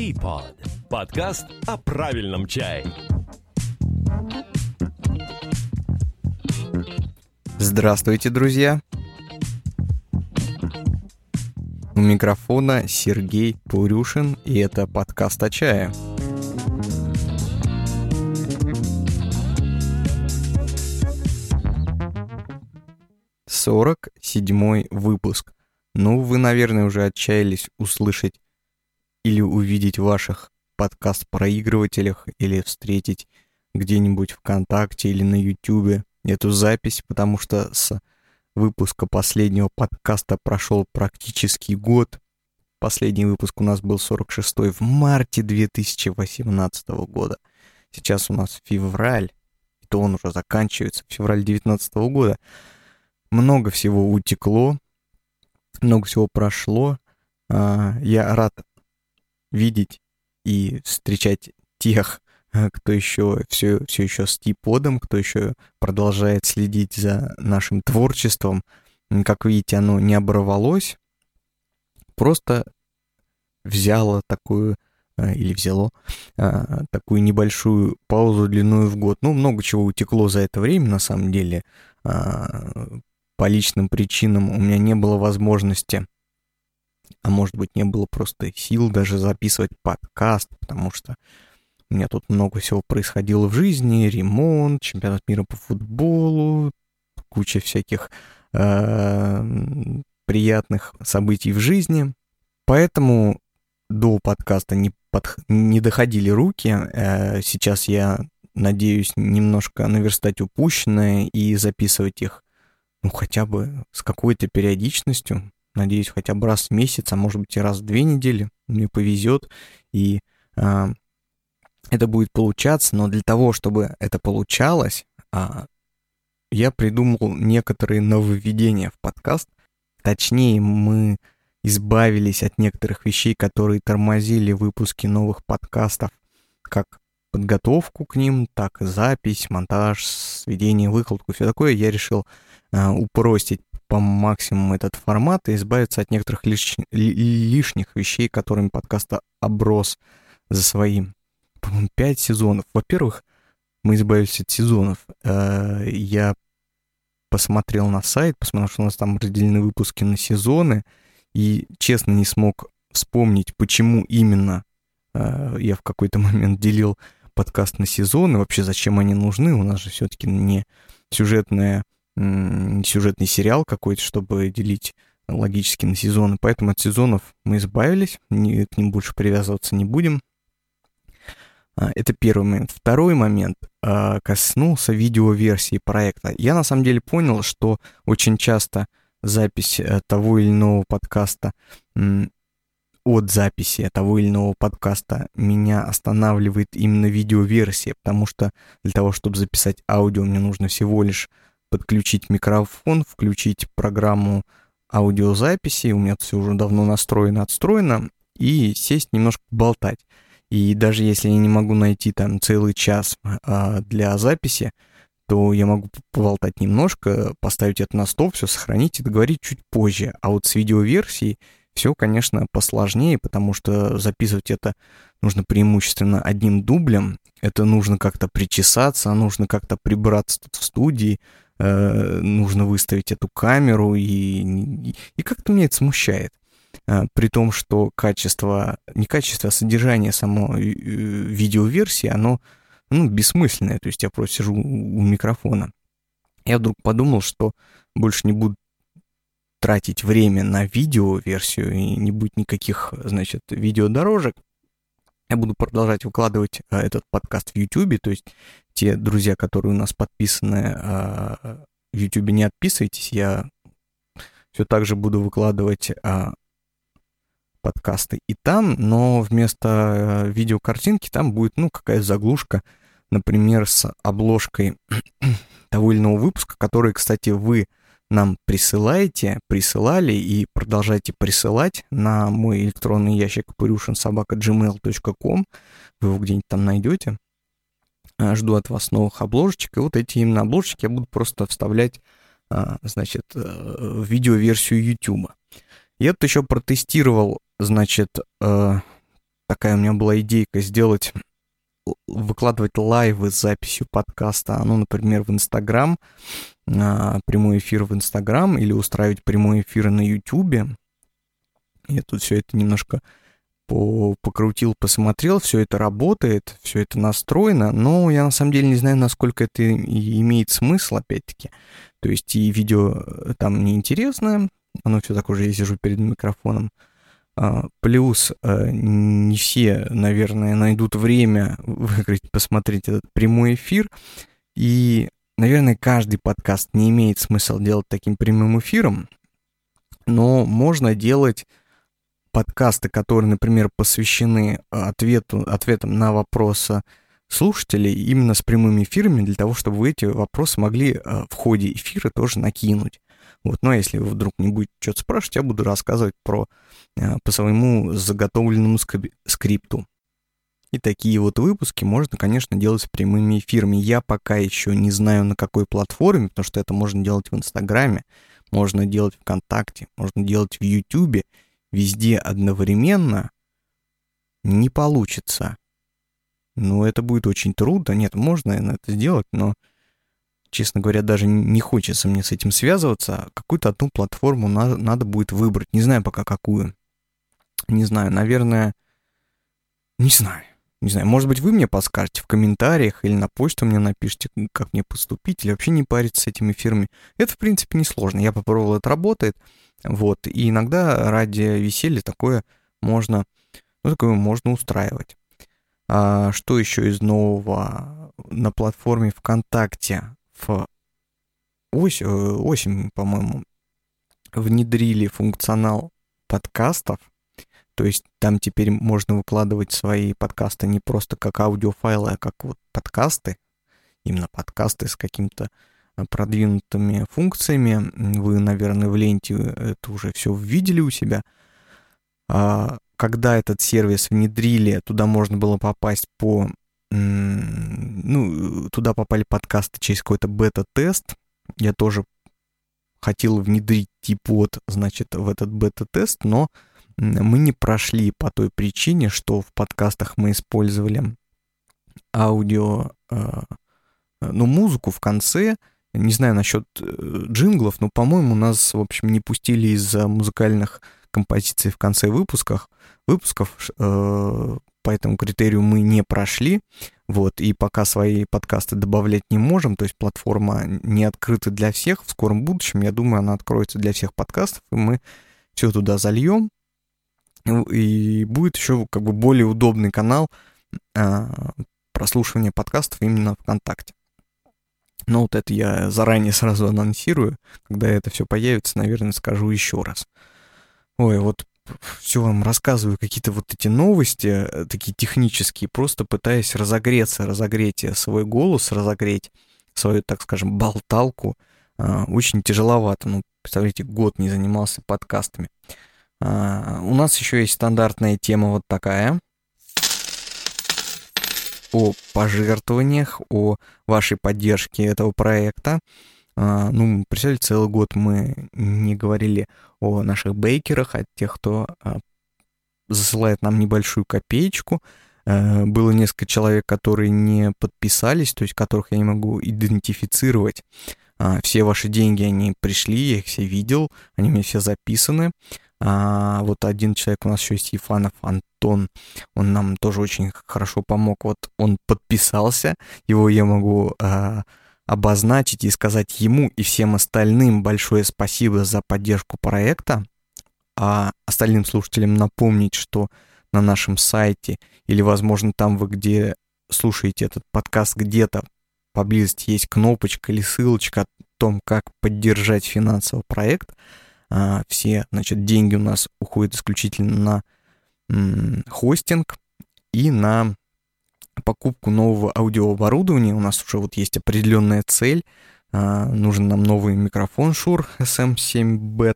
Teapot. Подкаст о правильном чае. Здравствуйте, друзья! У микрофона Сергей Пурюшин, и это подкаст о чае. Сорок седьмой выпуск. Ну, вы, наверное, уже отчаялись услышать или увидеть ваших подкаст-проигрывателях, или встретить где-нибудь ВКонтакте или на Ютубе эту запись, потому что с выпуска последнего подкаста прошел практически год. Последний выпуск у нас был 46-й в марте 2018 года. Сейчас у нас февраль, и то он уже заканчивается, февраль 2019 года. Много всего утекло, много всего прошло. А, я рад видеть и встречать тех, э, кто еще все, все еще с типодом, кто еще продолжает следить за нашим творчеством. Как видите, оно не оборвалось, просто взяло такую э, или взяло а, такую небольшую паузу длиной в год. Ну, много чего утекло за это время, на самом деле. А, по личным причинам у меня не было возможности а может быть не было просто сил даже записывать подкаст, потому что у меня тут много всего происходило в жизни, ремонт, чемпионат мира по футболу, куча всяких э, приятных событий в жизни. Поэтому до подкаста не, под, не доходили руки. Э, сейчас я надеюсь немножко наверстать упущенное и записывать их, ну, хотя бы с какой-то периодичностью. Надеюсь, хотя бы раз в месяц, а может быть и раз в две недели мне повезет, и э, это будет получаться. Но для того, чтобы это получалось, э, я придумал некоторые нововведения в подкаст. Точнее, мы избавились от некоторых вещей, которые тормозили выпуски новых подкастов, как подготовку к ним, так и запись, монтаж, сведение, выкладку, все такое. Я решил э, упростить по максимуму этот формат и избавиться от некоторых лиш... лишних вещей, которыми подкаст оброс за своим, по-моему, пять сезонов. Во-первых, мы избавились от сезонов. Э, я посмотрел на сайт, посмотрел, что у нас там разделены выпуски на сезоны, и честно не смог вспомнить, почему именно э, я в какой-то момент делил подкаст на сезоны, вообще зачем они нужны, у нас же все-таки не сюжетная сюжетный сериал какой-то, чтобы делить логически на сезоны. Поэтому от сезонов мы избавились, не, к ним больше привязываться не будем. А, это первый момент. Второй момент а, коснулся видеоверсии проекта. Я на самом деле понял, что очень часто запись э, того или иного подкаста от записи того или иного подкаста меня останавливает именно видеоверсия, потому что для того, чтобы записать аудио, мне нужно всего лишь подключить микрофон, включить программу аудиозаписи, у меня все уже давно настроено, отстроено, и сесть немножко болтать. И даже если я не могу найти там целый час а, для записи, то я могу поболтать немножко, поставить это на стол, все сохранить и договорить чуть позже. А вот с видеоверсией все, конечно, посложнее, потому что записывать это нужно преимущественно одним дублем. Это нужно как-то причесаться, нужно как-то прибраться тут в студии, нужно выставить эту камеру, и, и как-то меня это смущает. Э, при том, что качество, не качество, а содержание самой э, видеоверсии, оно ну, бессмысленное, то есть я просто сижу у микрофона. Я вдруг подумал, что больше не буду тратить время на видеоверсию, и не будет никаких, значит, видеодорожек. Я буду продолжать выкладывать этот подкаст в YouTube, то есть те друзья, которые у нас подписаны а, в YouTube, не отписывайтесь. Я все так же буду выкладывать а, подкасты и там, но вместо а, видеокартинки там будет, ну, какая заглушка, например, с обложкой того или иного выпуска, который, кстати, вы нам присылаете, присылали и продолжайте присылать на мой электронный ящик purushinsobaka.gmail.com. Вы его где-нибудь там найдете. А, жду от вас новых обложечек, и вот эти именно обложечки я буду просто вставлять, а, значит, э, в видеоверсию YouTube. Я тут еще протестировал, значит, э, такая у меня была идейка сделать, выкладывать лайвы с записью подкаста, ну, например, в Инстаграм, а, прямой эфир в Инстаграм или устраивать прямой эфир на Ютубе. Я тут все это немножко по покрутил, посмотрел, все это работает, все это настроено, но я на самом деле не знаю, насколько это имеет смысл, опять-таки. То есть и видео э, там неинтересное, оно все такое же, я сижу перед микрофоном. А, плюс э, не все, наверное, найдут время выиграть, посмотреть этот прямой эфир. И, наверное, каждый подкаст не имеет смысла делать таким прямым эфиром, но можно делать подкасты, которые, например, посвящены э, ответу, ответам на вопросы слушателей именно с прямыми эфирами для того, чтобы вы эти вопросы могли э, в ходе эфира тоже накинуть. Вот, но если вы вдруг не будете что-то спрашивать, я буду рассказывать про э, по своему заготовленному скрипту. И такие вот выпуски можно, конечно, делать прямыми эфирами. Я пока еще не знаю, на какой платформе, потому что это можно делать в Инстаграме, можно делать ВКонтакте, можно делать в Ютубе везде одновременно не получится. Ну, это будет очень трудно. Нет, можно, это сделать, но, честно говоря, даже не хочется мне с этим связываться. Какую-то одну платформу надо, надо будет выбрать. Не знаю пока какую. Не знаю, наверное... Не знаю. Не знаю, может быть, вы мне подскажете в комментариях или на почту мне напишите, как мне поступить, или вообще не париться с этими фирмами. Это, в принципе, несложно. Я попробовал, это работает. Вот, и иногда ради веселья такое можно, ну, такое можно устраивать. А, что еще из нового на платформе ВКонтакте в ось, э, осень, по-моему, внедрили функционал подкастов. То есть там теперь можно выкладывать свои подкасты не просто как аудиофайлы, а как вот подкасты. Именно подкасты с каким-то продвинутыми функциями. Вы, наверное, в ленте это уже все видели у себя. А, когда этот сервис внедрили, туда можно было попасть по... Ну, туда попали подкасты через какой-то бета-тест. Я тоже хотел внедрить типот, значит, в этот бета-тест, но мы не прошли по той причине, что в подкастах мы использовали аудио, а, ну, музыку в конце, не знаю насчет э, джинглов, но, по-моему, нас, в общем, не пустили из-за музыкальных композиций в конце выпусках. Выпусков э, по этому критерию мы не прошли. Вот, и пока свои подкасты добавлять не можем, то есть платформа не открыта для всех. В скором будущем, я думаю, она откроется для всех подкастов, и мы все туда зальем. И будет еще как бы более удобный канал э, прослушивания подкастов именно ВКонтакте. Но вот это я заранее сразу анонсирую. Когда это все появится, наверное, скажу еще раз. Ой, вот все вам рассказываю, какие-то вот эти новости, э, такие технические, просто пытаясь разогреться, разогреть свой голос, разогреть свою, так скажем, болталку. А, очень тяжеловато. Ну, представляете, год не занимался подкастами. А, у нас еще есть стандартная тема вот такая о пожертвованиях, о вашей поддержке этого проекта. А, ну, представьте, целый год мы не говорили о наших бейкерах, о тех, кто а, засылает нам небольшую копеечку. А, было несколько человек, которые не подписались, то есть которых я не могу идентифицировать. Все ваши деньги, они пришли, я их все видел, они у меня все записаны. А, вот один человек у нас еще есть, Ефанов Антон, он нам тоже очень хорошо помог. Вот он подписался, его я могу а, обозначить и сказать ему и всем остальным большое спасибо за поддержку проекта. А остальным слушателям напомнить, что на нашем сайте или, возможно, там вы где слушаете этот подкаст где-то поблизости есть кнопочка или ссылочка о том, как поддержать финансово проект – а, все, значит, деньги у нас уходят исключительно на хостинг и на покупку нового аудиооборудования. У нас уже вот есть определенная цель. А, нужен нам новый микрофон Shure SM7B,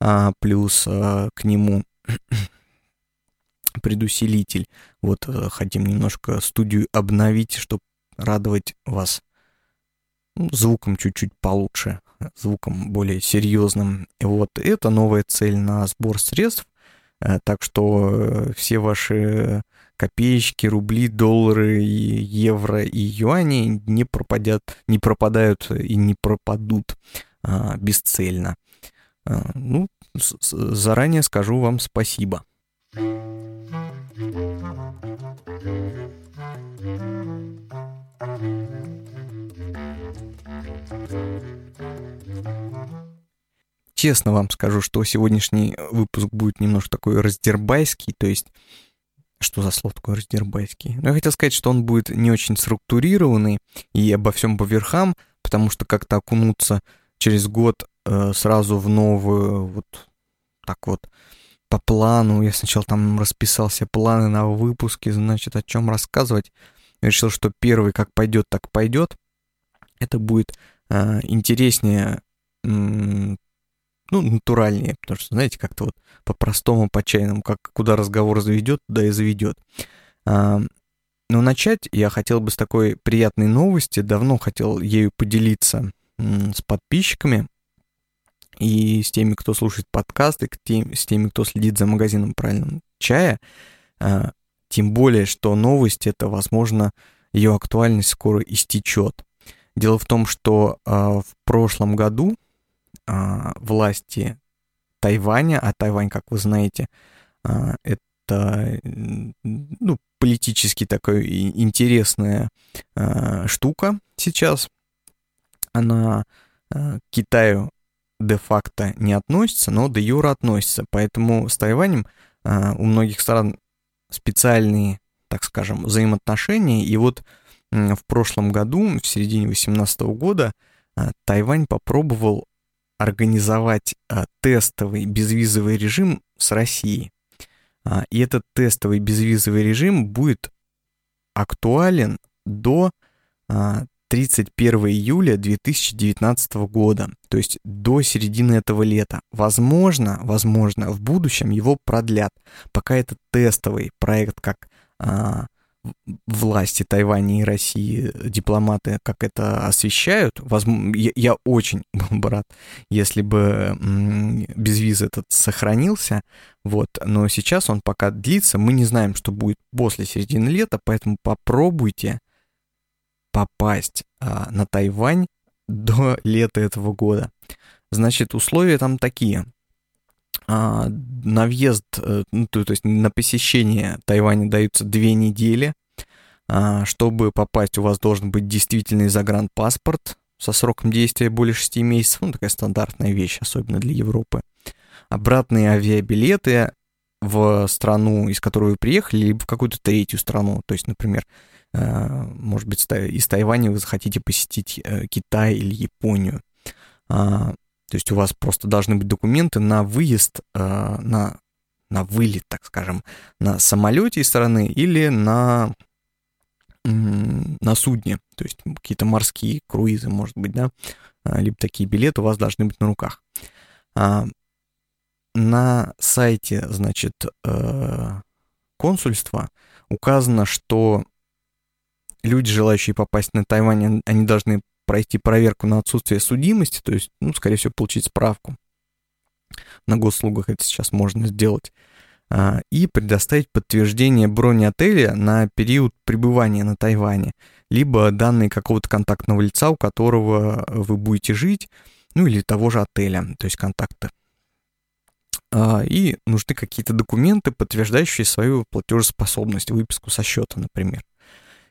а, плюс к нему предусилитель. Вот э, хотим немножко студию обновить, чтобы радовать вас ну, звуком чуть-чуть получше звуком более серьезным. И вот это новая цель на сбор средств. Так что все ваши копеечки, рубли, доллары, евро и юани не пропадят, не пропадают и не пропадут а, бесцельно. А, ну, заранее скажу вам спасибо. Честно вам скажу, что сегодняшний выпуск будет немножко такой раздербайский, то есть что за слово такое раздербайский? Ну, я хотел сказать, что он будет не очень структурированный и обо всем по верхам, потому что как-то окунуться через год э, сразу в новую, вот так вот, по плану. Я сначала там расписал себе планы на выпуски, значит, о чем рассказывать. Я решил, что первый как пойдет, так пойдет. Это будет э, интереснее ну, натуральнее, потому что, знаете, как-то вот по-простому, по-чайному, как куда разговор заведет, туда и заведет. А, но начать я хотел бы с такой приятной новости, давно хотел ею поделиться с подписчиками и с теми, кто слушает подкасты, с теми, кто следит за магазином правильного чая, а, тем более, что новость это, возможно, ее актуальность скоро истечет. Дело в том, что а, в прошлом году а, власти Тайваня, а Тайвань, как вы знаете, а, это ну, политически такая интересная а, штука сейчас. Она к Китаю де-факто не относится, но де юра относится. Поэтому с Тайванем у многих стран специальные, так скажем, взаимоотношения. И вот в прошлом году, в середине 2018 года, Тайвань попробовал организовать а, тестовый безвизовый режим с Россией. А, и этот тестовый безвизовый режим будет актуален до а, 31 июля 2019 года, то есть до середины этого лета. Возможно, возможно, в будущем его продлят, пока этот тестовый проект как а, власти Тайваня и России, дипломаты, как это освещают, возможно, я, я очень был бы рад, если бы без визы этот сохранился, вот, но сейчас он пока длится, мы не знаем, что будет после середины лета, поэтому попробуйте попасть а, на Тайвань до лета этого года. Значит, условия там такие. А, на въезд, э, ну, то, есть на посещение Тайваня даются две недели. А, чтобы попасть, у вас должен быть действительный загранпаспорт со сроком действия более 6 месяцев. Ну, такая стандартная вещь, особенно для Европы. Обратные авиабилеты в страну, из которой вы приехали, либо в какую-то третью страну. То есть, например, э, может быть, из Тайваня вы захотите посетить э, Китай или Японию. То есть у вас просто должны быть документы на выезд, э, на, на вылет, так скажем, на самолете из страны или на, на судне, то есть какие-то морские круизы, может быть, да, а, либо такие билеты у вас должны быть на руках. А, на сайте, значит, э, консульства указано, что люди, желающие попасть на Тайвань, они должны пройти проверку на отсутствие судимости, то есть, ну, скорее всего, получить справку. На госслугах это сейчас можно сделать. А, и предоставить подтверждение брони отеля на период пребывания на Тайване, либо данные какого-то контактного лица, у которого вы будете жить, ну или того же отеля, то есть контакты. А, и нужны какие-то документы, подтверждающие свою платежеспособность, выписку со счета, например.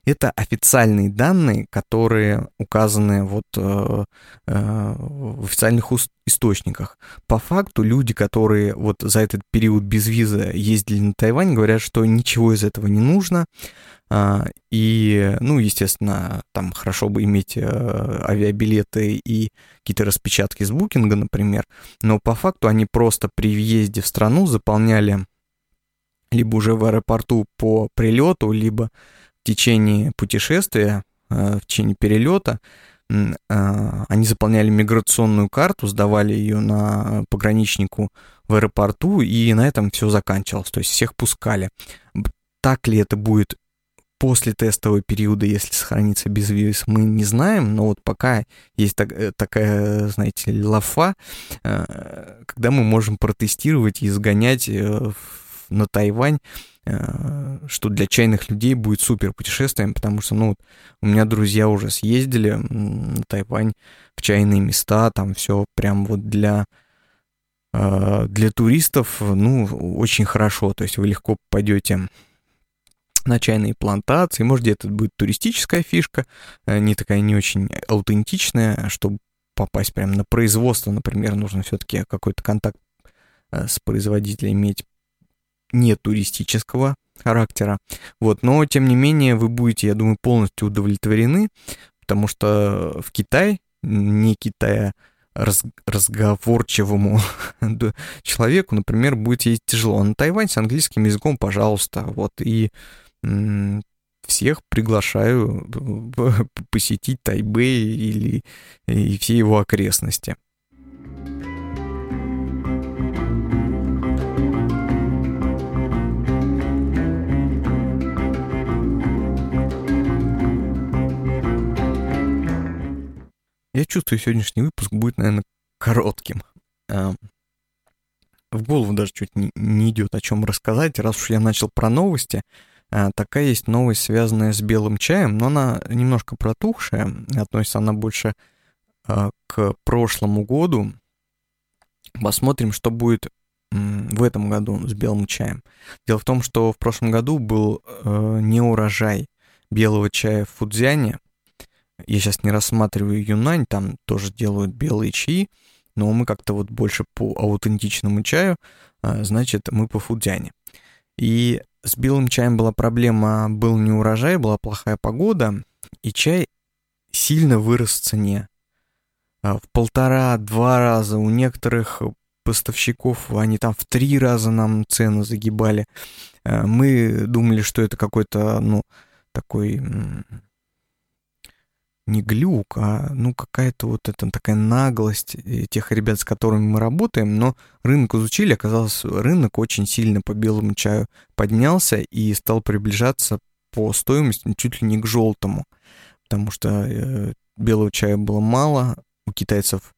Это официальные данные, которые указаны вот э, э, в официальных источниках. По факту люди, которые вот за этот период без визы ездили на Тайвань, говорят, что ничего из этого не нужно. Э, и, ну, естественно, там хорошо бы иметь э, авиабилеты и какие-то распечатки с букинга, например. Но по факту они просто при въезде в страну заполняли либо уже в аэропорту по прилету, либо течение путешествия, э, в течение перелета, э, они заполняли миграционную карту, сдавали ее на пограничнику в аэропорту, и на этом все заканчивалось. То есть всех пускали. Так ли это будет после тестового периода, если сохранится безвиз, мы не знаем, но вот пока есть так, э, такая, знаете, лафа, когда мы можем протестировать и сгонять на Тайвань, что для чайных людей будет супер путешествием, потому что, ну, у меня друзья уже съездили на Тайвань в чайные места, там все прям вот для для туристов, ну, очень хорошо, то есть вы легко пойдете на чайные плантации. Может, где-то будет туристическая фишка, э, не такая не очень аутентичная, чтобы попасть прямо на производство, например, нужно все-таки какой-то контакт э, с производителем иметь не туристического характера. Вот, но тем не менее вы будете, я думаю, полностью удовлетворены, потому что в Китай, не Китая, раз, разговорчивому человеку, например, будет ездить тяжело. А на Тайвань с английским языком, пожалуйста, вот, и всех приглашаю посетить Тайбэй или и все его окрестности. Я чувствую, сегодняшний выпуск будет, наверное, коротким. В голову даже чуть не, идет о чем рассказать. Раз уж я начал про новости, а, такая есть новость, связанная с белым чаем, но она немножко протухшая, относится она больше а, к прошлому году. Посмотрим, что будет в этом году с белым чаем. Дело в том, что в прошлом году был э, неурожай белого чая в Фудзяне. Я сейчас не рассматриваю Юнань, там тоже делают белые чаи, но мы как-то вот больше по аутентичному чаю, а, значит, мы по Фудзяне. И с белым чаем была проблема, был не урожай, была плохая погода, и чай сильно вырос в цене. А, в полтора-два раза у некоторых поставщиков, они там в три раза нам цену загибали. А, мы думали, что это какой-то, ну, такой не глюк, а ну какая-то вот это такая наглость э, тех ребят, с которыми мы работаем, но рынок изучили, оказалось, рынок очень сильно по белому чаю поднялся и стал приближаться по стоимости чуть ли не к желтому, потому что э, белого чая было мало, у китайцев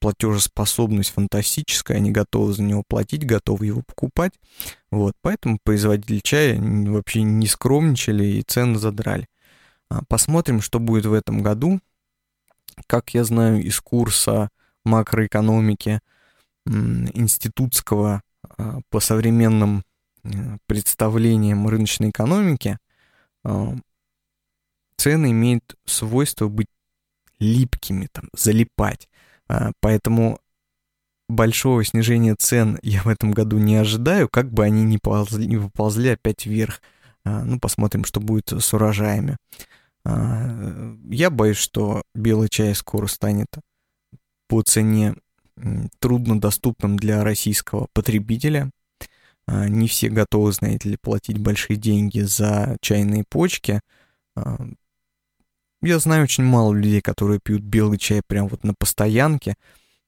платежеспособность фантастическая, они готовы за него платить, готовы его покупать, вот, поэтому производители чая вообще не скромничали и цены задрали. А, посмотрим, что будет в этом году. Как я знаю из курса макроэкономики институтского а, по современным э, представлениям рыночной экономики, а, цены имеют свойство быть липкими, там, залипать. Поэтому большого снижения цен я в этом году не ожидаю, как бы они ни ползли, не поползли опять вверх. Ну, посмотрим, что будет с урожаями. А, я боюсь, что белый чай скоро станет по цене труднодоступным для российского потребителя. А, не все готовы, знаете ли, платить большие деньги за чайные почки. А, я знаю очень мало людей, которые пьют белый чай прям вот на постоянке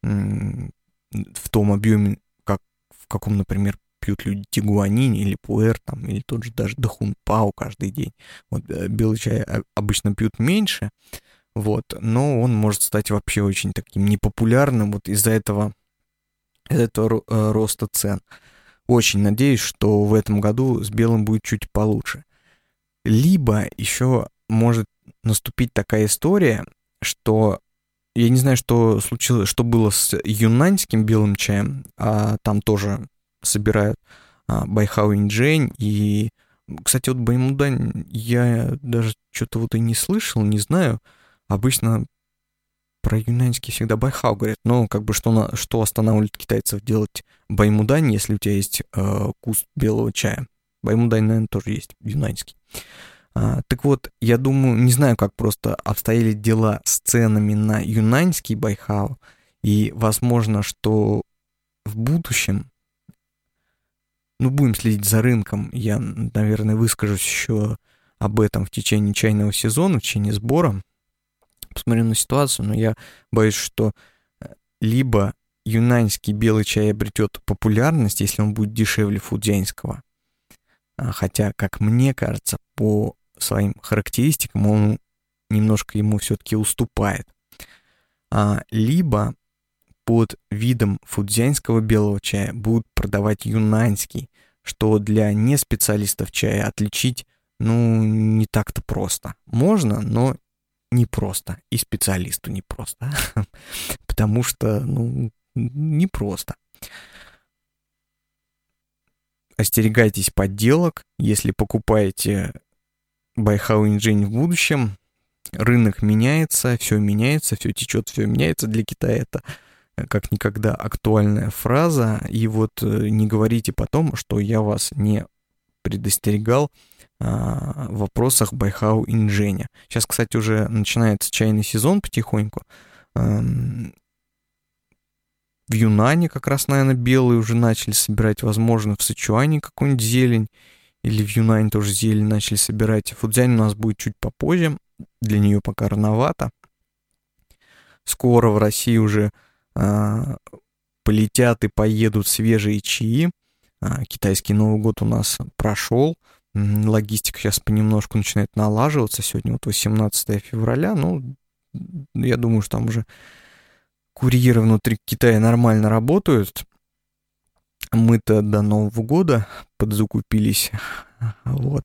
в том объеме, как в каком, например, пьют люди тигуанин или пуэр, там, или тот же даже дахун пау каждый день. Вот э, белый чай обычно пьют меньше, вот, но он может стать вообще очень таким непопулярным вот из-за этого, из этого э, роста цен. Очень надеюсь, что в этом году с белым будет чуть получше. Либо еще может наступить такая история, что я не знаю, что случилось, что было с юнаньским белым чаем, а там тоже собирают а, Байхао Иньчжэнь и кстати, вот Баймудань я даже что-то вот и не слышал, не знаю. Обычно про юнаньский всегда Байхао говорят, но как бы что, на, что останавливает китайцев делать Баймудань, если у тебя есть э, куст белого чая. Баймудань, наверное, тоже есть юнаньский. А, так вот, я думаю, не знаю, как просто обстояли дела с ценами на юнаньский Байхао, и возможно, что в будущем ну, будем следить за рынком. Я, наверное, выскажусь еще об этом в течение чайного сезона, в течение сбора. Посмотрим на ситуацию, но я боюсь, что э, либо юнаньский белый чай обретет популярность, если он будет дешевле фудзянского. А, хотя, как мне кажется, по своим характеристикам он немножко ему все-таки уступает. А, либо под видом фудзянского белого чая будут продавать юнаньский, что для неспециалистов чая отличить, ну, не так-то просто. Можно, но не просто. И специалисту не просто. Потому что, ну, не просто. Остерегайтесь подделок, если покупаете Байхао Иньчжэнь в будущем. Рынок меняется, все меняется, все течет, все меняется. Для Китая это как никогда актуальная фраза. И вот э, не говорите потом, что я вас не предостерегал а, в вопросах Байхао Иньчжэня. Сейчас, кстати, уже начинается чайный сезон потихоньку. В Юнане как раз, наверное, белые уже начали собирать, возможно, в Сычуане какую-нибудь зелень, или в Юнане тоже зелень начали собирать. Фудзянь у нас будет чуть попозже, для нее пока рановато. Скоро в России уже а, полетят и поедут свежие чаи. А, китайский Новый год у нас прошел. Логистика сейчас понемножку начинает налаживаться. Сегодня вот 18 февраля. Ну, я думаю, что там уже курьеры внутри Китая нормально работают. Мы-то до Нового года подзакупились. Вот.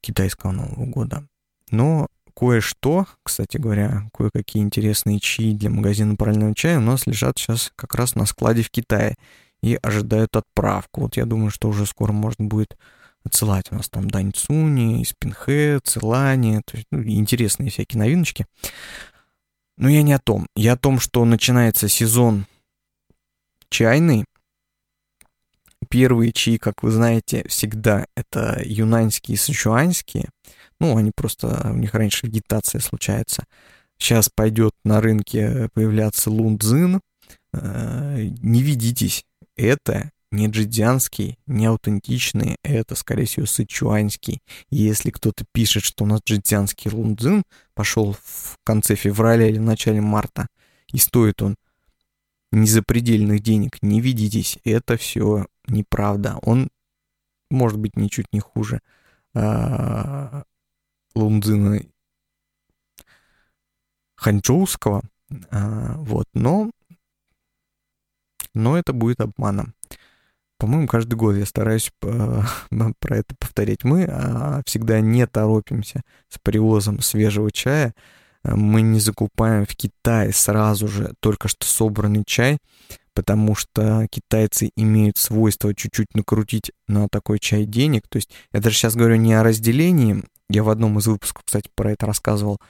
Китайского Нового года. Но кое-что, кстати говоря, кое-какие интересные чаи для магазина правильного чая у нас лежат сейчас как раз на складе в Китае и ожидают отправку. Вот я думаю, что уже скоро можно будет отсылать. У нас там Даньцуни, Испинхэ, Целани, то есть, ну, интересные всякие новиночки. Но я не о том. Я о том, что начинается сезон чайный. Первые чаи, как вы знаете, всегда это юнаньские и сычуанские. Ну, они просто, у них раньше вегетация случается. Сейчас пойдет на рынке появляться лундзин. Э, не ведитесь, это не джидзянский, не аутентичный, это, скорее всего, сычуанский. Если кто-то пишет, что у нас джидзянский лундзин пошел в конце февраля или в начале марта, и стоит он незапредельных денег, не ведитесь, это все неправда. Он может быть ничуть не хуже а, Лундзина Ханчжоуского, а, вот, но, но это будет обманом. По-моему, каждый год я стараюсь про это повторять. Мы а, всегда не торопимся с привозом свежего чая. Мы не закупаем в Китае сразу же только что собранный чай, потому что китайцы имеют свойство чуть-чуть накрутить на такой чай денег. То есть я даже сейчас говорю не о разделении я в одном из выпусков, кстати, про это рассказывал,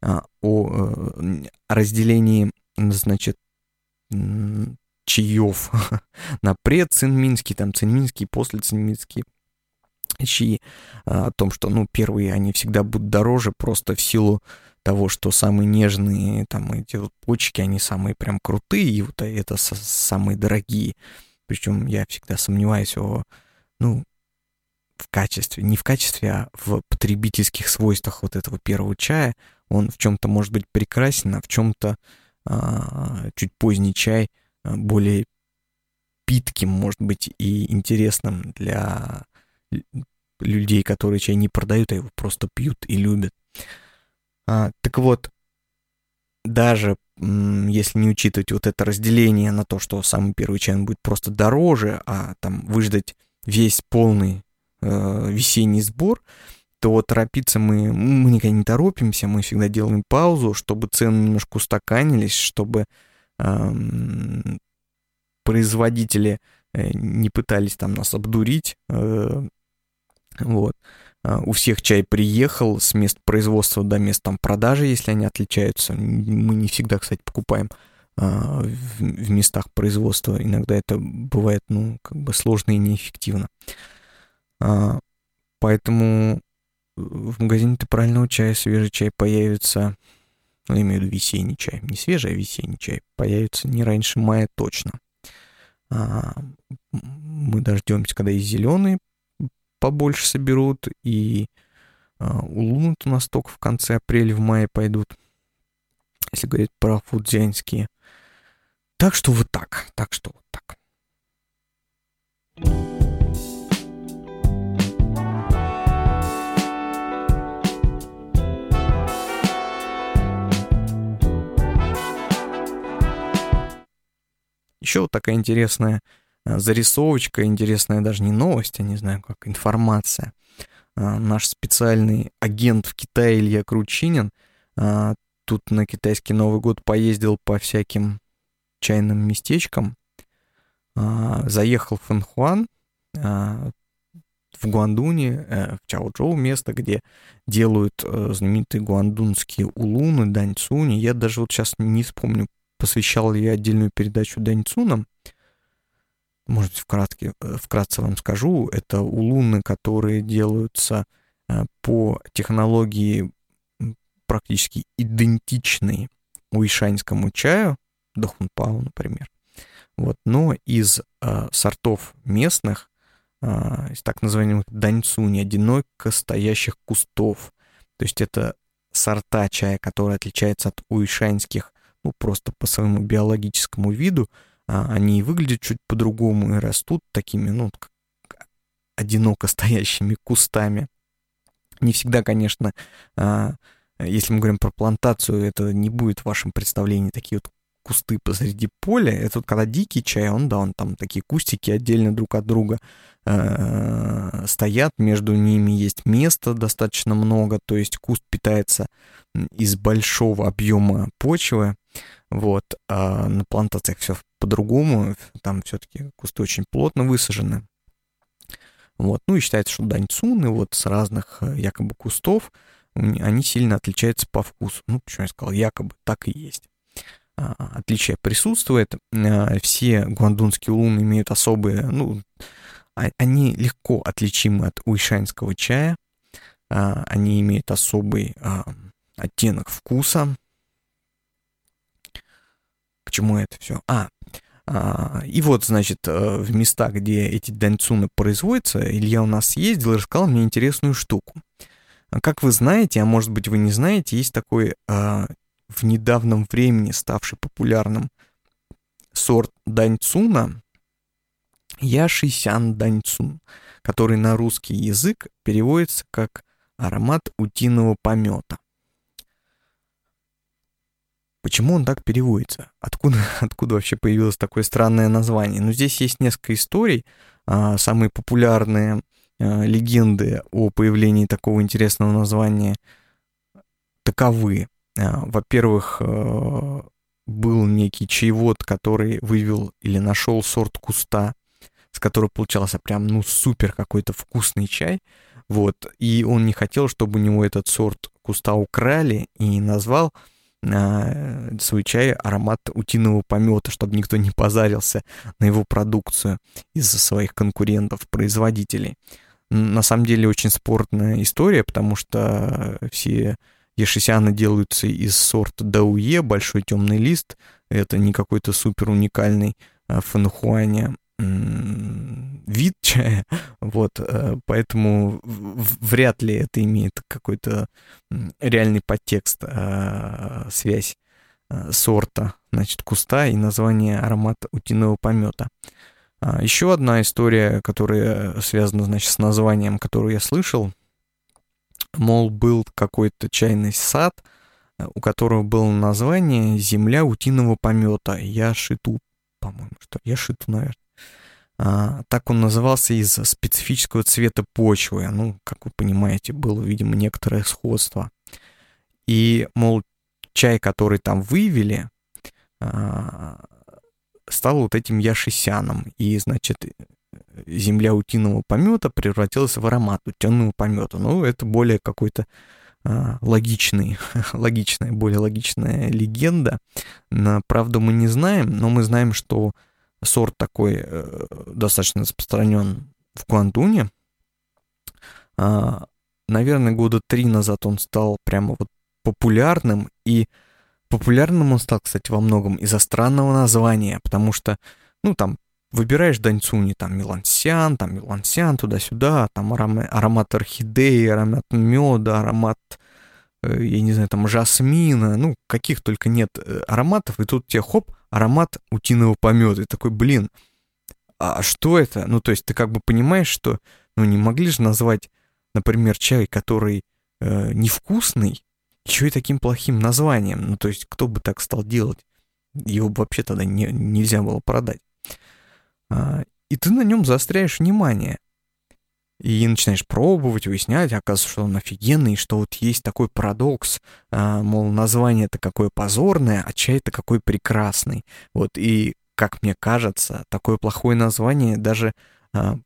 а, о, э, разделении, значит, чаев на предцинминский, там цинминский, после цинминский чаи, а, о том, что, ну, первые, они всегда будут дороже просто в силу того, что самые нежные, там, эти вот почки, они самые прям крутые, и вот это самые дорогие. Причем я всегда сомневаюсь о, ну, в качестве, не в качестве, а в потребительских свойствах вот этого первого чая. Он в чем-то может быть прекрасен, а в чем-то а, чуть поздний чай а, более питким, может быть, и интересным для людей, которые чай не продают, а его просто пьют и любят. А, так вот, даже если не учитывать вот это разделение на то, что самый первый чай будет просто дороже, а там выждать весь полный э, весенний сбор, то торопиться мы, мы никогда не торопимся, мы всегда делаем паузу, чтобы цены немножко устаканились, чтобы э, производители э, не пытались там нас обдурить. Э, вот. Uh, у всех чай приехал с мест производства до мест там продажи, если они отличаются. Мы не всегда, кстати, покупаем uh, в, в местах производства. Иногда это бывает, ну, как бы сложно и неэффективно. А, поэтому в магазине ты правильного чая, свежий чай появится, ну, я имею в виду весенний чай, не свежий, а весенний чай, появится не раньше мая точно. А, мы дождемся, когда и зеленые побольше соберут, и а, улунут у нас только в конце апреля, в мае пойдут, если говорить про фудзянские. Так что вот так, так что вот так. Еще вот такая интересная э, зарисовочка, интересная даже не новость, а не знаю, как информация. А, наш специальный агент в Китае Илья Кручинин а, тут на китайский Новый год поездил по всяким чайным местечкам, а, заехал в Фэнхуан, в Гуандуне, э, в Чаочжоу, место, где делают э, знаменитые гуандунские улуны, даньцуни. Я даже вот сейчас не вспомню, посвящал я отдельную передачу даньцунам. Может быть, вкратке, э, вкратце вам скажу. Это улуны, которые делаются по технологии практически идентичной уишаньскому чаю, Дахунпау, например. Вот, но из э, сортов местных, а, из так называемых даньцуни, одиноко стоящих кустов. То есть это сорта чая, которые отличаются от уишанских, ну, просто по своему биологическому виду. А, они выглядят чуть по-другому и растут такими, ну, одиноко стоящими кустами. Не всегда, конечно, а, если мы говорим про плантацию, это не будет в вашем представлении такие вот кусты посреди поля. Это вот когда дикий чай, он, да, он там такие кустики отдельно друг от друга э, стоят, между ними есть место достаточно много, то есть куст питается из большого объема почвы, вот, а на плантациях все по-другому, там все-таки кусты очень плотно высажены, вот, ну и считается, что даньцуны вот с разных э, якобы кустов, они сильно отличаются по вкусу. Ну, почему я сказал якобы, так и есть. А, отличие присутствует. А, все гуандунские луны имеют особые, ну, а, они легко отличимы от уишанского чая. Они имеют особый оттенок вкуса. К чему это все? А, и вот, значит, э, в местах, где эти даньцуны производятся, Илья у нас ездил и рассказал мне интересную штуку. Как вы знаете, а может быть вы не знаете, есть такой в недавнем времени ставший популярным сорт даньцуна Яшисян даньцун, который на русский язык переводится как аромат утиного помета. Почему он так переводится? Откуда, откуда вообще появилось такое странное название? Ну, здесь есть несколько историй. А, самые популярные а, легенды о появлении такого интересного названия таковы. А, во-первых, э, был некий чаевод, который вывел или нашел сорт куста, с которого получался прям, ну, супер какой-то вкусный чай. Вот, и он не хотел, чтобы у него этот сорт куста украли, и назвал э, свой чай аромат утиного помета, чтобы никто не позарился на его продукцию из-за своих конкурентов-производителей. На самом деле очень спорная история, потому что все Ешисяны делаются из сорта Дауе, большой темный лист. Это не какой-то супер уникальный а, фанхуаня вид чая, вот, э, поэтому вряд ли это имеет какой-то реальный подтекст, а, связь а, сорта, значит, куста и название аромата утиного помета. Еще одна история, которая связана, значит, с названием, которую я слышал, мол, был какой-то чайный сад, э, у которого было название «Земля утиного помета». Я шиту, по-моему, что я шиту, наверное. А, так он назывался из специфического цвета почвы. Ну, как вы понимаете, было, видимо, некоторое сходство. И, мол, чай, который там вывели, а, стал вот этим яшисяном. И, значит, земля утиного помета превратилась в аромат утиного помета. Ну, это более какой-то а, логичный, логичная, более логичная легенда. На правду мы не знаем, но мы знаем, что сорт такой э, достаточно распространен в Гуандуне. А, наверное, года три назад он стал прямо вот популярным, и популярным он стал, кстати, во многом из-за странного названия, потому что, ну, там выбираешь даньцуни, там мелансиан, там мелансиан, туда-сюда, там аромат, аромат орхидеи, аромат меда, аромат, э, я не знаю, там жасмина, ну, каких только нет э, ароматов, и тут тебе хоп, аромат утиного помета, и такой, блин, а что это? Ну, то есть ты как бы понимаешь, что, ну, не могли же назвать, например, чай, который э, невкусный, еще и таким плохим названием, ну, то есть кто бы так стал делать? его вообще тогда не, нельзя было продать. А, и ты на нем заостряешь внимание. И начинаешь пробовать, выяснять, оказывается, что он офигенный, что вот есть такой парадокс, а, мол, название-то какое позорное, а чай-то какой прекрасный. Вот, и, как мне кажется, такое плохое название даже а,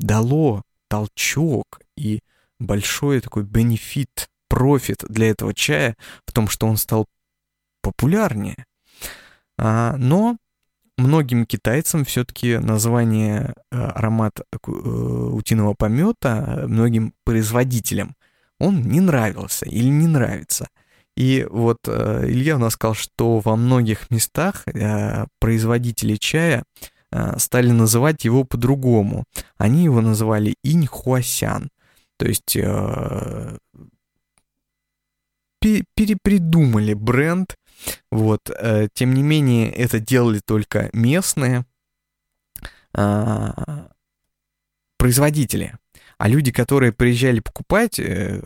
дало толчок и большой такой бенефит, профит для этого чая в том, что он стал популярнее. А, но многим китайцам все-таки название э, аромат э, утиного помета, многим производителям, он не нравился или не нравится. И вот э, Илья у нас сказал, что во многих местах производители чая стали называть его по-другому. Они его называли инь хуасян. То есть перепридумали бренд вот. Э, тем не менее, это делали только местные а, производители. А люди, которые приезжали покупать, э,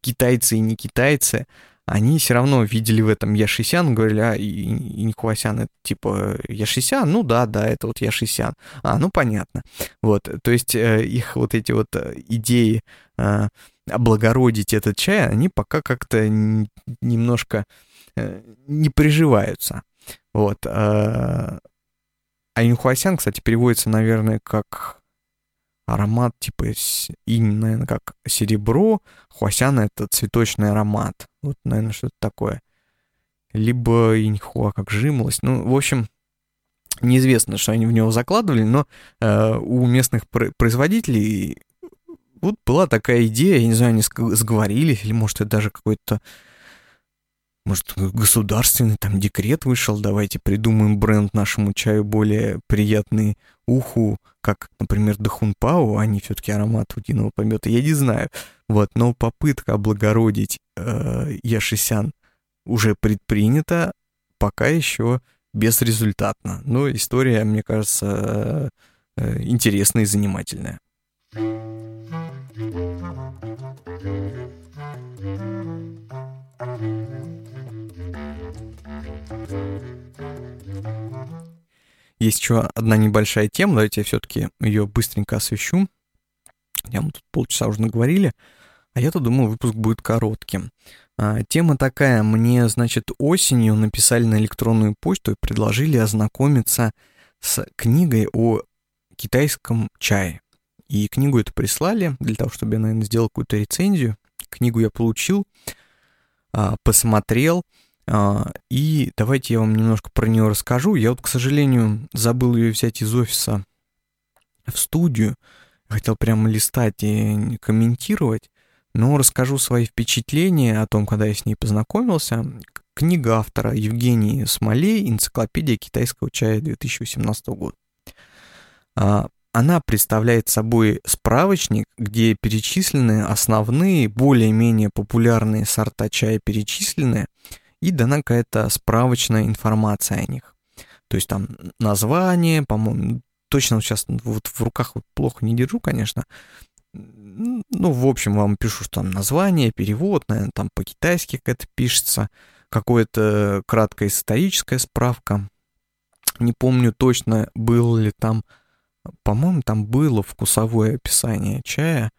китайцы и не китайцы, они все равно видели в этом Яшисян, говорили, а и, это типа Яшисян, ну да, да, это вот Яшисян. А, ну понятно. Вот, то есть э, их вот эти вот идеи облагородить этот чай, они пока как-то немножко Э, не приживаются. Вот. Э, а инхуасян, кстати, переводится, наверное, как аромат типа инь, наверное, как серебро, хуасян — это цветочный аромат. Вот, наверное, что-то такое. Либо иньхуа как жимолость. Ну, в общем, неизвестно, что они в него закладывали, но э, у местных производителей вот была такая идея, я не знаю, они сговорились, или, может, это даже какой-то может, государственный там декрет вышел, давайте придумаем бренд нашему чаю более приятный уху, как, например, Дахунпау, а не все-таки аромат утиного помета, я не знаю. Вот, но попытка облагородить э, Яшисян уже предпринята, пока еще безрезультатно. Но история, мне кажется, э, интересная и занимательная. Есть еще одна небольшая тема, давайте я все-таки ее быстренько освещу. Я мы тут полчаса уже наговорили, а я-то думал, выпуск будет коротким. А, тема такая, мне, значит, осенью написали на электронную почту и предложили ознакомиться с книгой о китайском чае. И книгу эту прислали для того, чтобы я, наверное, сделал какую-то рецензию. Книгу я получил, а, посмотрел, и давайте я вам немножко про нее расскажу. Я вот, к сожалению, забыл ее взять из офиса в студию. Хотел прямо листать и комментировать, но расскажу свои впечатления о том, когда я с ней познакомился. Книга автора Евгении Смолей «Энциклопедия китайского чая 2018 года». А, она представляет собой справочник, где перечислены основные, более-менее популярные сорта чая перечислены, и дана какая-то справочная информация о них. То есть там название, по-моему, точно вот сейчас вот в руках вот плохо не держу, конечно. Ну, в общем, вам пишу, что там название, перевод, наверное, там по-китайски как это пишется, какое-то краткая историческая справка. Не помню точно, было ли там, по-моему, там было вкусовое описание чая,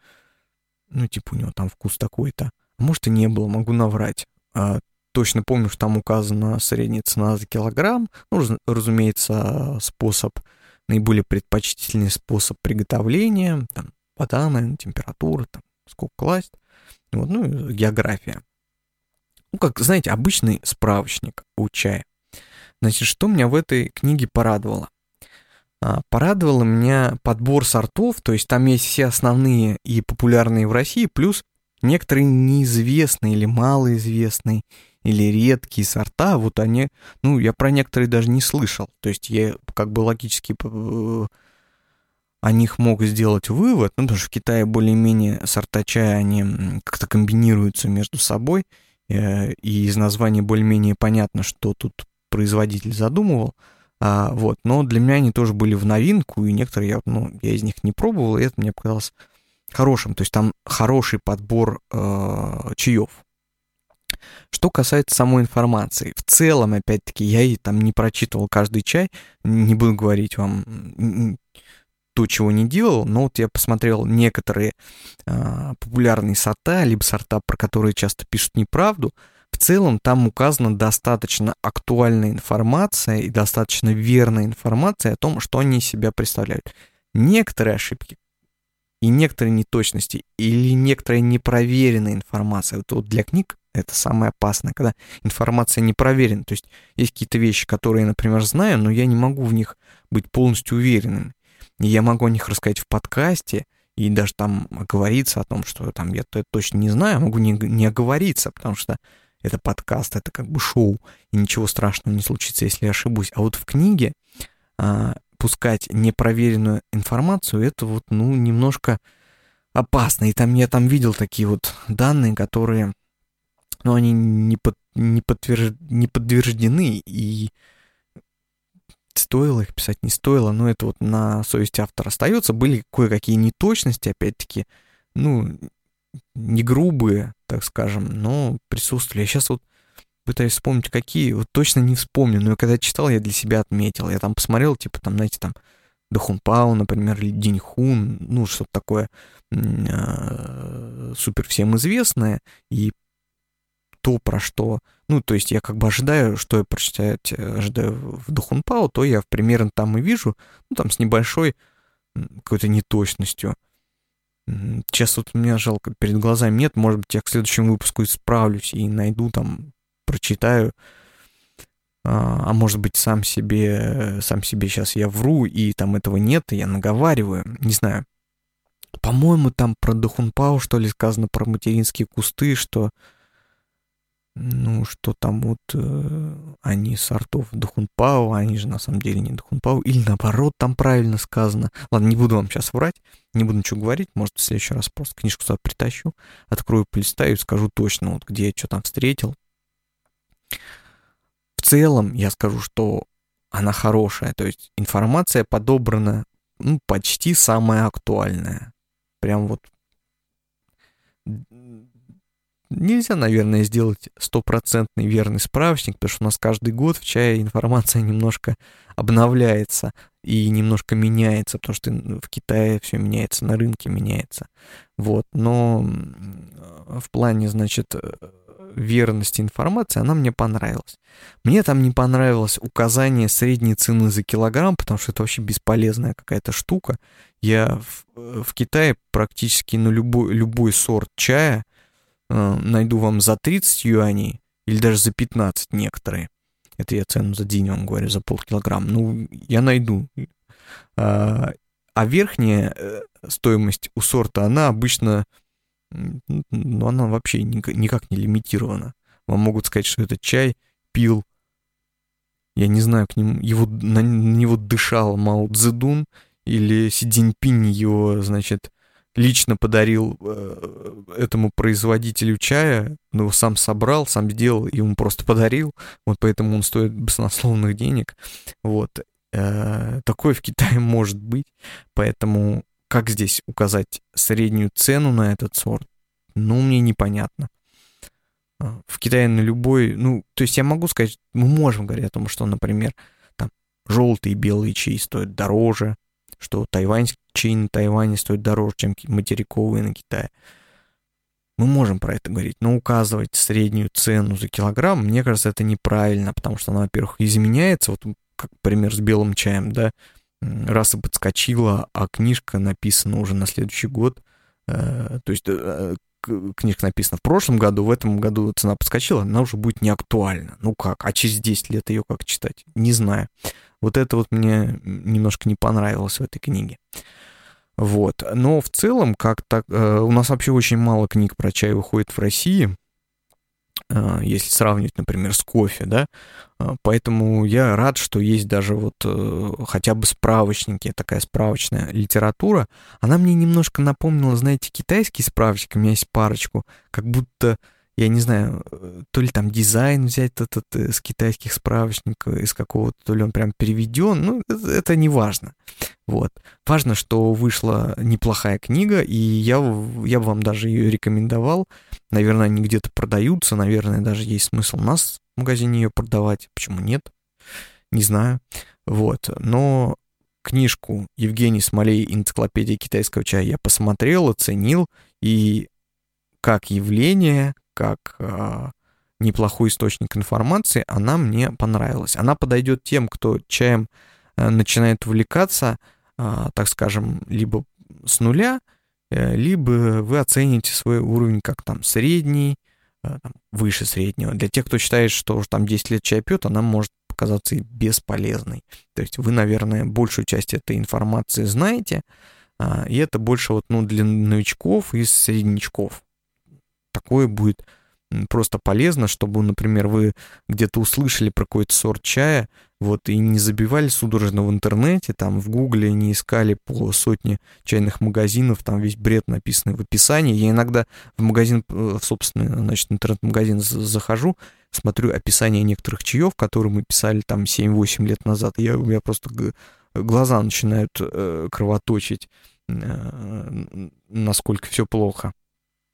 ну, типа у него там вкус такой-то. А может и не было, могу наврать. А, точно помню, что там указана средняя цена за килограмм. Ну, разумеется, способ, наиболее предпочтительный способ приготовления, там, вода, наверное, температура, там, сколько класть, вот, ну, география. Ну, как, знаете, обычный справочник у чая. Значит, что меня в этой книге порадовало? А, порадовало меня подбор сортов, то есть там есть все основные и популярные в России, плюс некоторые неизвестные или малоизвестные или редкие сорта, вот они, ну, я про некоторые даже не слышал. То есть я как бы логически о них мог сделать вывод, ну, потому что в Китае более-менее сорта чая, они как-то комбинируются между собой, э, и из названия более-менее понятно, что тут производитель задумывал. А, вот, но для меня они тоже были в новинку, и некоторые я, ну, я из них не пробовал, и это мне показалось хорошим. То есть там хороший подбор э, чаев. Что касается самой информации, в целом, опять-таки, я и там не прочитывал каждый чай, не буду говорить вам то, чего не делал, но вот я посмотрел некоторые э, популярные сорта, либо сорта, про которые часто пишут неправду, в целом там указана достаточно актуальная информация и достаточно верная информация о том, что они из себя представляют. Некоторые ошибки и некоторые неточности или некоторая непроверенная информация. Вот, вот для книг это самое опасное, когда информация не проверена. То есть есть какие-то вещи, которые я, например, знаю, но я не могу в них быть полностью уверенным. И я могу о них рассказать в подкасте, и даже там оговориться о том, что там я точно не знаю, могу не, не оговориться, потому что это подкаст, это как бы шоу, и ничего страшного не случится, если я ошибусь. А вот в книге а, пускать непроверенную информацию, это вот, ну, немножко опасно. И там я там видел такие вот данные, которые, ну, они не, под, не, подтвержд, не подтверждены, и стоило их писать, не стоило, но это вот на совести автора остается. Были кое-какие неточности, опять-таки, ну, не грубые, так скажем, но присутствовали. Я сейчас вот пытаюсь вспомнить, какие, вот точно не вспомню, но когда читал, я для себя отметил. Я там посмотрел, типа, там, знаете, там, Дахун Пау, например, или Динь Хун, ну, что-то такое э, супер всем известное, и то, про что, ну, то есть я как бы ожидаю, что я прочитать э, ожидаю в Духунпау, то я примерно там и вижу, ну, там с небольшой какой-то неточностью. Сейчас вот у меня жалко перед глазами нет, может быть, я к следующему выпуску исправлюсь и найду там, прочитаю, а, а может быть, сам себе, сам себе сейчас я вру, и там этого нет, и я наговариваю, не знаю. По-моему, там про Духунпау, что ли, сказано про материнские кусты, что ну, что там вот э, они сортов Духунпау, они же на самом деле не Духунпау, или наоборот там правильно сказано. Ладно, не буду вам сейчас врать, не буду ничего говорить, может, в следующий раз просто книжку сюда притащу, открою, полистаю и скажу точно, вот где я что там встретил. В целом я скажу, что она хорошая, то есть информация подобрана ну, почти самая актуальная. Прям вот Нельзя, наверное, сделать стопроцентный верный справочник, потому что у нас каждый год в чае информация немножко обновляется и немножко меняется, потому что в Китае все меняется, на рынке меняется. Вот, но в плане, значит, верности информации она мне понравилась. Мне там не понравилось указание средней цены за килограмм, потому что это вообще бесполезная какая-то штука. Я в, в Китае практически на любой, любой сорт чая Э, найду вам за 30 юаней или даже за 15 некоторые. Это я цену за день вам говорю, за полкилограмма. Ну, я найду. А, а верхняя э, стоимость у сорта, она обычно, ну, она вообще никак не лимитирована. Вам могут сказать, что этот чай пил, я не знаю, к нему, его, на него дышал Мао Цзэдун, или Си Цзиньпинь его, значит, лично подарил э, этому производителю чая, ну, сам собрал, сам сделал, и ему просто подарил, вот поэтому он стоит баснословных денег, вот. Э, такое в Китае может быть, поэтому как здесь указать среднюю цену на этот сорт, ну, мне непонятно. Э, в Китае на любой, ну, то есть я могу сказать, мы можем говорить о том, что, например, там желтые и белые чаи стоят дороже, что тайваньский чай на Тайване стоит дороже, чем материковые на Китае. Мы можем про это говорить, но указывать среднюю цену за килограмм, мне кажется, это неправильно, потому что она, во-первых, изменяется, вот как пример с белым чаем, да, раз и подскочила, а книжка написана уже на следующий год, э, то есть э, книжка написана в прошлом году, в этом году цена подскочила, она уже будет не актуальна. Ну как, а через 10 лет ее как читать? Не знаю. Вот это вот мне немножко не понравилось в этой книге. Вот. Но в целом, как так, э, у нас вообще очень мало книг про чай выходит в России, э, если сравнивать, например, с кофе, да. Э, поэтому я рад, что есть даже вот хотя бы справочники, такая справочная литература. Она мне немножко напомнила, знаете, китайский справочник, у меня есть парочку, как будто я не знаю, то ли там дизайн взять этот с китайских справочников, из какого-то, то ли он прям переведен, ну, это, это не важно. Вот. Важно, что вышла неплохая книга, и я, я бы вам даже ее рекомендовал. Наверное, они где-то продаются, наверное, даже есть смысл у нас в магазине ее продавать. Почему нет? Не знаю. Вот. Но книжку Евгений Смолей «Энциклопедия китайского чая» я посмотрел, оценил, и как явление, как а, неплохой источник информации, она мне понравилась. Она подойдет тем, кто чаем а, начинает увлекаться, а, так скажем, либо с нуля, а, либо вы оцените свой уровень как там средний, а, там, выше среднего. Для тех, кто считает, что уже там 10 лет чай пьет, она может показаться и бесполезной. То есть вы, наверное, большую часть этой информации знаете, а, и это больше вот, ну, для новичков и среднячков. Такое будет просто полезно, чтобы, например, вы где-то услышали про какой-то сорт чая, вот, и не забивали судорожно в интернете, там, в гугле не искали по сотне чайных магазинов, там весь бред написанный в описании. Я иногда в магазин, э, в собственный, значит, интернет-магазин захожу, смотрю описание некоторых чаев, которые мы писали там 7-8 лет назад, и я, у меня просто глаза начинают э, кровоточить, э, насколько все плохо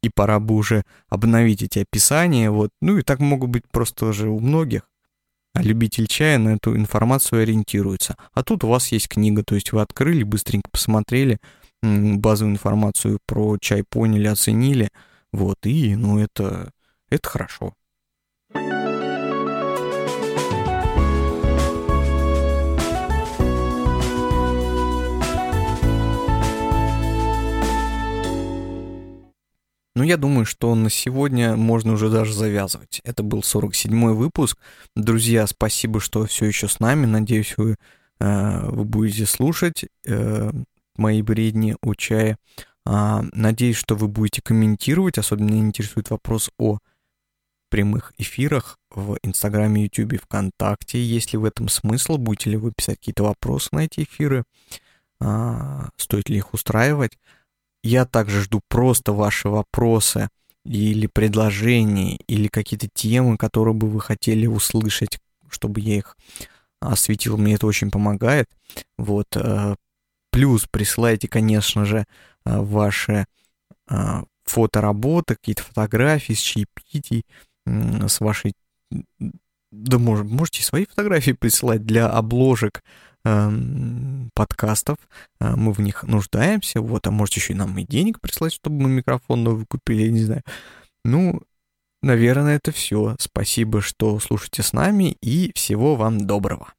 и пора бы уже обновить эти описания, вот. Ну и так могут быть просто уже у многих. А любитель чая на эту информацию ориентируется. А тут у вас есть книга, то есть вы открыли, быстренько посмотрели, базовую информацию про чай поняли, оценили, вот, и, ну, это, это хорошо. Но я думаю, что на сегодня можно уже даже завязывать. Это был 47-й выпуск. Друзья, спасибо, что все еще с нами. Надеюсь, вы, э, вы будете слушать э, мои бредни о чае. Э, надеюсь, что вы будете комментировать. Особенно меня интересует вопрос о прямых эфирах в Инстаграме, Ютубе, ВКонтакте. Есть ли в этом смысл? Будете ли вы писать какие-то вопросы на эти эфиры? А, стоит ли их устраивать? Я также жду просто ваши вопросы или предложения, или какие-то темы, которые бы вы хотели услышать, чтобы я их осветил. Мне это очень помогает. Вот. Э, плюс присылайте, конечно же, э, ваши э, фотоработы, какие-то фотографии с чаепитий, с вашей... Да, может, можете свои фотографии присылать для обложек подкастов, э, мы в них нуждаемся, вот, а можете еще и нам и денег прислать, чтобы мы микрофон новый купили, я не знаю. Ну, наверное, это все. Спасибо, что слушаете с нами, и всего вам доброго.